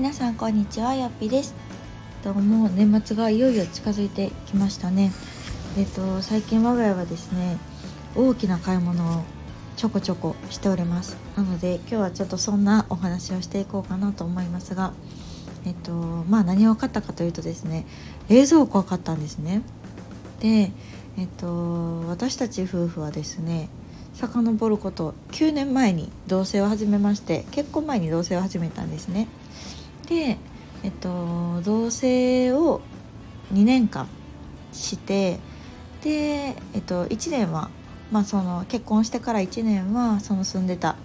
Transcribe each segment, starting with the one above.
皆さんこんにちはよっぴです。どう年末がいよいよ近づいてきましたね。えっと最近我が家はですね大きな買い物をちょこちょこしております。なので今日はちょっとそんなお話をしていこうかなと思いますがえっとまあ何を買ったかというとですね冷蔵庫を買ったんですね。でえっと私たち夫婦はですね遡ること9年前に同棲を始めまして結婚前に同棲を始めたんですね。でえっと同棲を2年間してで、えっと、1年は、まあ、その結婚してから1年はその住んでた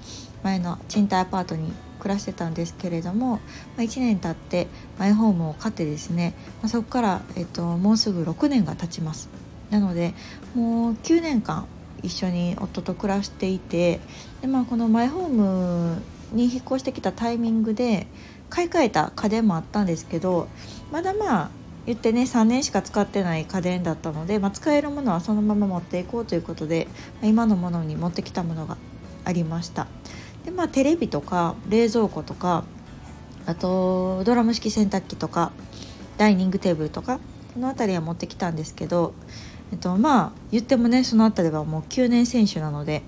前の賃貸アパートに暮らしてたんですけれども、まあ、1年経ってマイホームを買ってですね、まあ、そこから、えっと、もうすぐ6年が経ちます。なのでもう9年間一緒に夫と暮らしていてで、まあ、このマイホームに引っ越してきたタイミングで買い替えた家電もあったんですけどまだまあ言ってね3年しか使ってない家電だったので、まあ、使えるものはそのまま持っていこうということで、ま、今のものに持ってきたものがありました。でまあテレビとか冷蔵庫とかあとドラム式洗濯機とかダイニングテーブルとかこの辺りは持ってきたんですけどえっとまあ言ってもねその辺りはもう9年選手なので、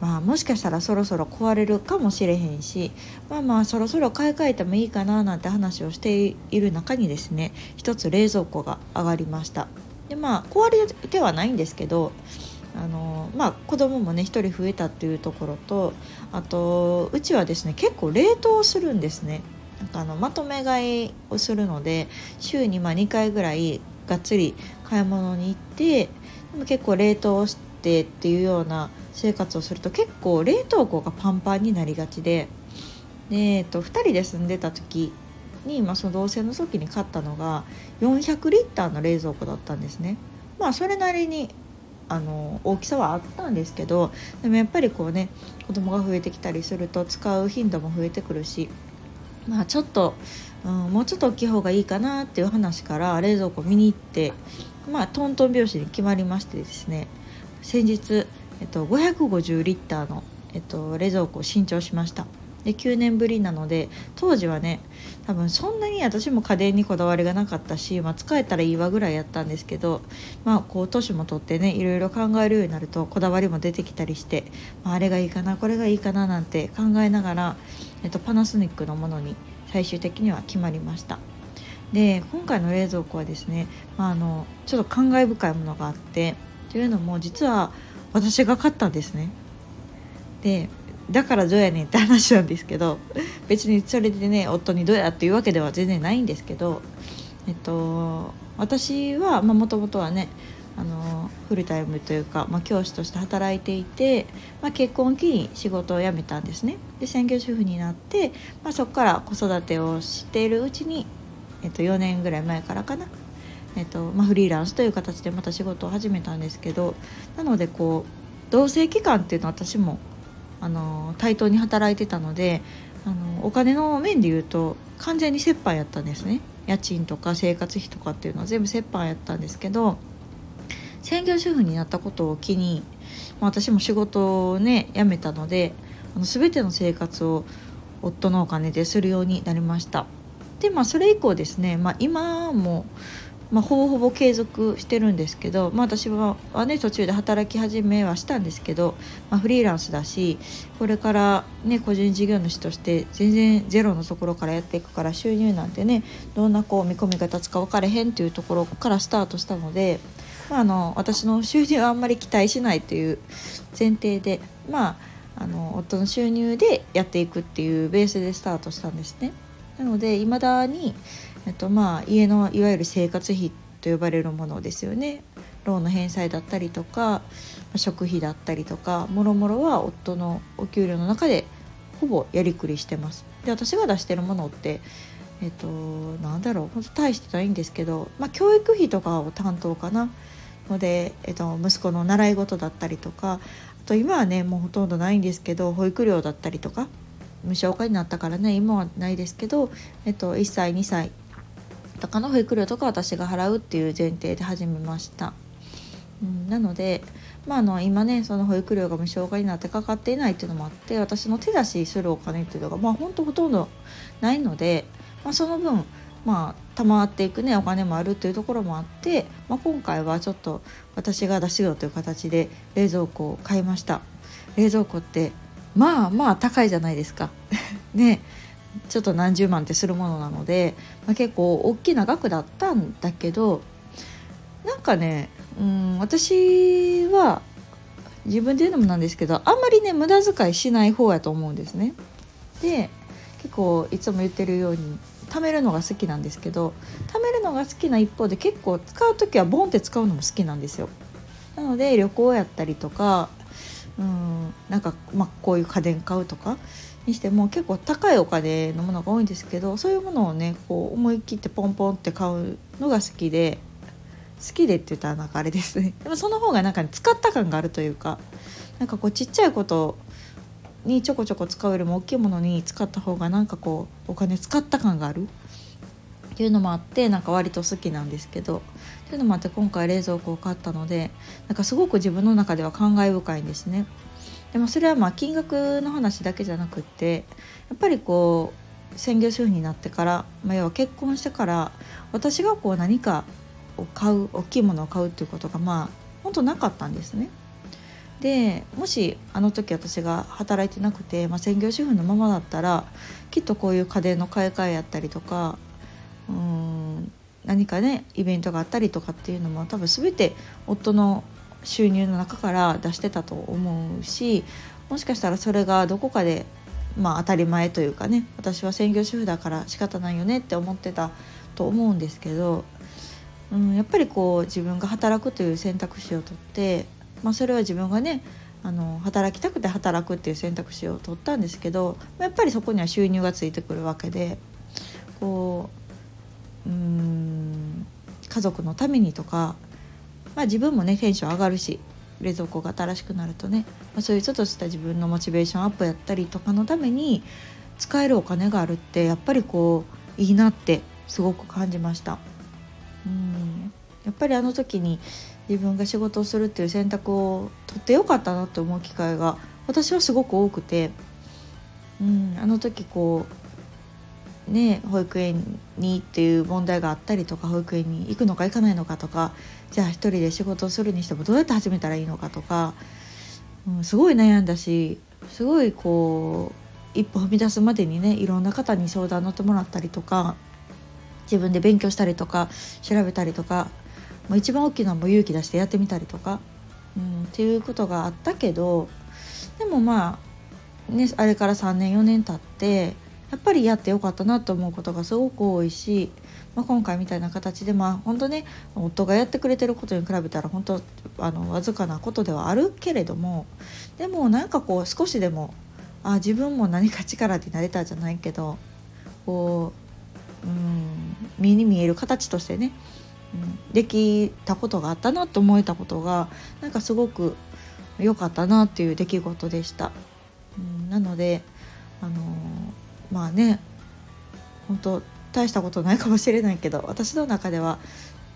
まあ、もしかしたらそろそろ壊れるかもしれへんしまあまあそろそろ買い替えてもいいかななんて話をしている中にですね一つ冷蔵庫が上がりました。でまあ壊れてはないんですけどあのまあ子供もね1人増えたっていうところとあとうちはですね結構冷凍するんですね。なんかあのまとめ買いをするので週にま2回ぐらいがっつり買い物に行ってでも結構冷凍してっていうような生活をすると結構冷凍庫がパンパンになりがちでで、えっと、2人で住んでた時に、まあ、その同棲の時に買ったのが400リッターの冷蔵庫だったんですね。まあそれなりにあの大きさはあったんですけどでもやっぱりこうね子供が増えてきたりすると使う頻度も増えてくるしまあちょっとうん、もうちょっと大きい方がいいかなっていう話から冷蔵庫見に行ってまあトントン拍子に決まりましてですね先日、えっと、550リッターの、えっと、冷蔵庫を新調しました。で9年ぶりなので当時はね多分そんなに私も家電にこだわりがなかったし、まあ、使えたらいいわぐらいやったんですけどまあこう年も取ってねいろいろ考えるようになるとこだわりも出てきたりして、まあ、あれがいいかなこれがいいかななんて考えながら、えっと、パナソニックのものに最終的には決まりました。で今回の冷蔵庫はですね、まあ、あのちょっと感慨深いものがあってというのも実は私が買ったんですね。でだからどうやねんって話なんですけど 別にそれでね夫にどうやっていうわけでは全然ないんですけどえっと私はもともとはねあのフルタイムというか、まあ、教師として働いていて、まあ、結婚を機に仕事を辞めたんですね。で専業主婦になって、まあ、そこから子育てをしているうちに、えっと、4年ぐらい前からかな、えっとまあ、フリーランスという形でまた仕事を始めたんですけどなのでこう同棲期間っていうのは私もあの対等に働いてたのであのお金の面で言うと完全に折半やったんですね。家賃とか生活費とかっていうのは全部折半やったんですけど専業主婦になったことを機に、ま、私も仕事をね辞めたのであの全ての生活を夫のお金でするようになりました。でまあそれ以降ですね、まあ、今も、まあ、ほぼほぼ継続してるんですけど、まあ、私はね途中で働き始めはしたんですけど、まあ、フリーランスだしこれからね個人事業主として全然ゼロのところからやっていくから収入なんてねどんなこう見込みが立つか分かれへんっていうところからスタートしたので。まあ、あの私の収入はあんまり期待しないという前提で、まあ、あの夫の収入でやっていくっていうベースでスタートしたんですね。なのでいまだに、えっとまあ、家のいわゆる生活費と呼ばれるものですよねローンの返済だったりとか食費だったりとかもろもろは夫のお給料の中でほぼやりくりしてます。で私が出してるものってえっとなんだろう本当大してないんですけど、まあ、教育費とかを担当かなので、えっと、息子の習い事だったりとかあと今はねもうほとんどないんですけど保育料だったりとか無償化になったからね今はないですけど、えっと、1歳2歳とかの保育料とか私が払うっていう前提で始めました。うん、なので、まあ、あの今ねその保育料が無償化になってかかっていないっていうのもあって私の手出しするお金っていうのがまあ本当ほとんどないので、まあ、その分まあ、溜まっていくねお金もあるっていうところもあって、まあ、今回はちょっと私が出しようという形で冷蔵庫を買いました冷蔵庫ってまあまあ高いじゃないですか ねちょっと何十万ってするものなので、まあ、結構大きな額だったんだけどなんかねうん私は自分で言うのもなんですけどあんまりね無駄遣いしない方やと思うんですね。で結構いつも言ってるように貯めるのが好きなんですけど貯めるのが好きな一方で結構使う時はボンって使うのも好きなんですよ。なので旅行やったりとかうん。なんか、まあ、こういう家電買うとかにしても結構高いお金のものが多いんですけどそういうものをねこう思い切ってポンポンって買うのが好きで好きでって言ったらなんかあれですね。でもその方がなんか、ね、使った感があるというかなんかこうちっちゃいことにちょこちょこ使うよりも大きいものに使った方がなんかこうお金使った感がある。っていうのもあってなんか割と好きなんですけどっていうのもあって今回冷蔵庫を買ったのでなんかすごく自分の中では感慨深いんですね。でもそれはまあ金額の話だけじゃなくってやっぱりこう専業主婦になってから、まあ、要は結婚してから私がこう何かを買う大きいものを買うっていうことがまあ本当なかったんですね。でもしあの時私が働いてなくて、まあ、専業主婦のままだったらきっとこういう家電の買い替えやったりとかうん何かねイベントがあったりとかっていうのも多分全て夫の収入の中から出してたと思うしもしかしたらそれがどこかでまあ当たり前というかね私は専業主婦だから仕方ないよねって思ってたと思うんですけど、うん、やっぱりこう自分が働くという選択肢をとって、まあ、それは自分がねあの働きたくて働くっていう選択肢を取ったんですけどやっぱりそこには収入がついてくるわけでこううーん家族のためにとかまあ、自分もねテンション上がるし冷蔵庫が新しくなるとね、まあ、そういうちょっとした自分のモチベーションアップやったりとかのために使えるお金があるってやっぱりこういいなってすごく感じました。うんやっぱりあの時に自分が仕事をするっていう選択を取ってよかったなって思う機会が私はすごく多くて、うん、あの時こうね、保育園にっていう問題があったりとか保育園に行くのか行かないのかとかじゃあ一人で仕事をするにしてもどうやって始めたらいいのかとか、うん、すごい悩んだしすごいこう一歩踏み出すまでにねいろんな方に相談乗ってもらったりとか自分で勉強したりとか調べたりとか、まあ、一番大きなのも勇気出してやってみたりとか、うん、っていうことがあったけどでもまあねあれから3年4年経ってやっぱりやってよかったなと思うことがすごく多いし、まあ、今回みたいな形でまあ本当ね夫がやってくれてることに比べたら本当あのわずかなことではあるけれどもでもなんかこう少しでもあ自分も何か力になれたじゃないけどこううん目に見える形としてね、うん、できたことがあったなと思えたことがなんかすごく良かったなっていう出来事でした。うん、なのであのまあね本当大したことないかもしれないけど私の中では、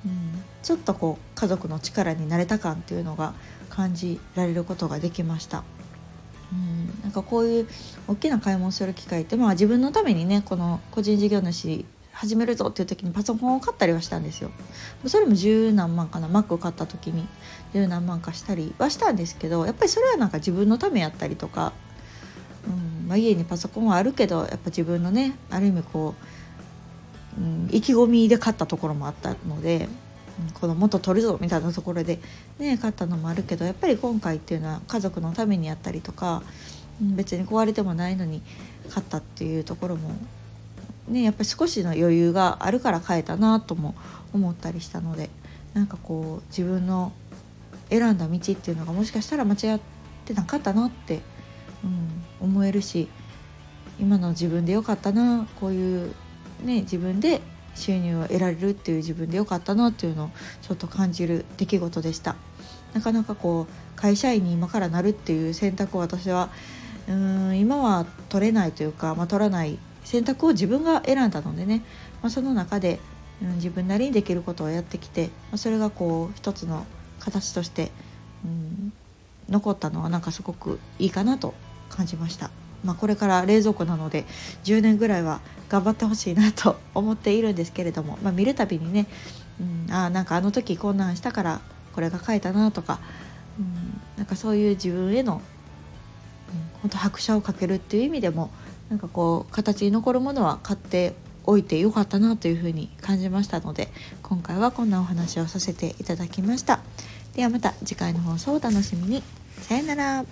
うん、ちょっとこう家族の力になれた感っていうのが感じられることができました。うん、なんかこういう大きな買い物する機会って、まあ、自分のためにねこの個人事業主始めるぞっていう時にパソコンを買ったりはしたんですよそれも十何万かな Mac 買った時に十何万かしたりはしたんですけどやっぱりそれはなんか自分のためやったりとかまあ、家にパソコンはあるけどやっぱ自分のねある意味こう、うん、意気込みで買ったところもあったので、うん、この元取るぞみたいなところでね買ったのもあるけどやっぱり今回っていうのは家族のためにやったりとか、うん、別に壊れてもないのに買ったっていうところもねやっぱり少しの余裕があるから買えたなとも思ったりしたのでなんかこう自分の選んだ道っていうのがもしかしたら間違ってなかったなってうん、思えるし今の自分でよかったなこういうね自分で収入を得られるっていう自分でよかったなっていうのをちょっと感じる出来事でした。なかなかこう会社員に今からなるっていう選択を私はうん今は取れないというか、まあ、取らない選択を自分が選んだのでね、まあ、その中で、うん、自分なりにできることをやってきて、まあ、それがこう一つの形として、うん、残ったのはなんかすごくいいかなと感じました。まあ、これから冷蔵庫なので10年ぐらいは頑張ってほしいなと思っているんですけれども、まあ、見るたびにね、うん、あなんかあの時こんなんしたからこれが書いたなとか、うん、なんかそういう自分への、うん、本当拍車をかけるっていう意味でもなんかこう形に残るものは買っておいてよかったなというふうに感じましたので今回はこんなお話をさせていただきました。ではまた次回の放送をお楽しみに。さよなら。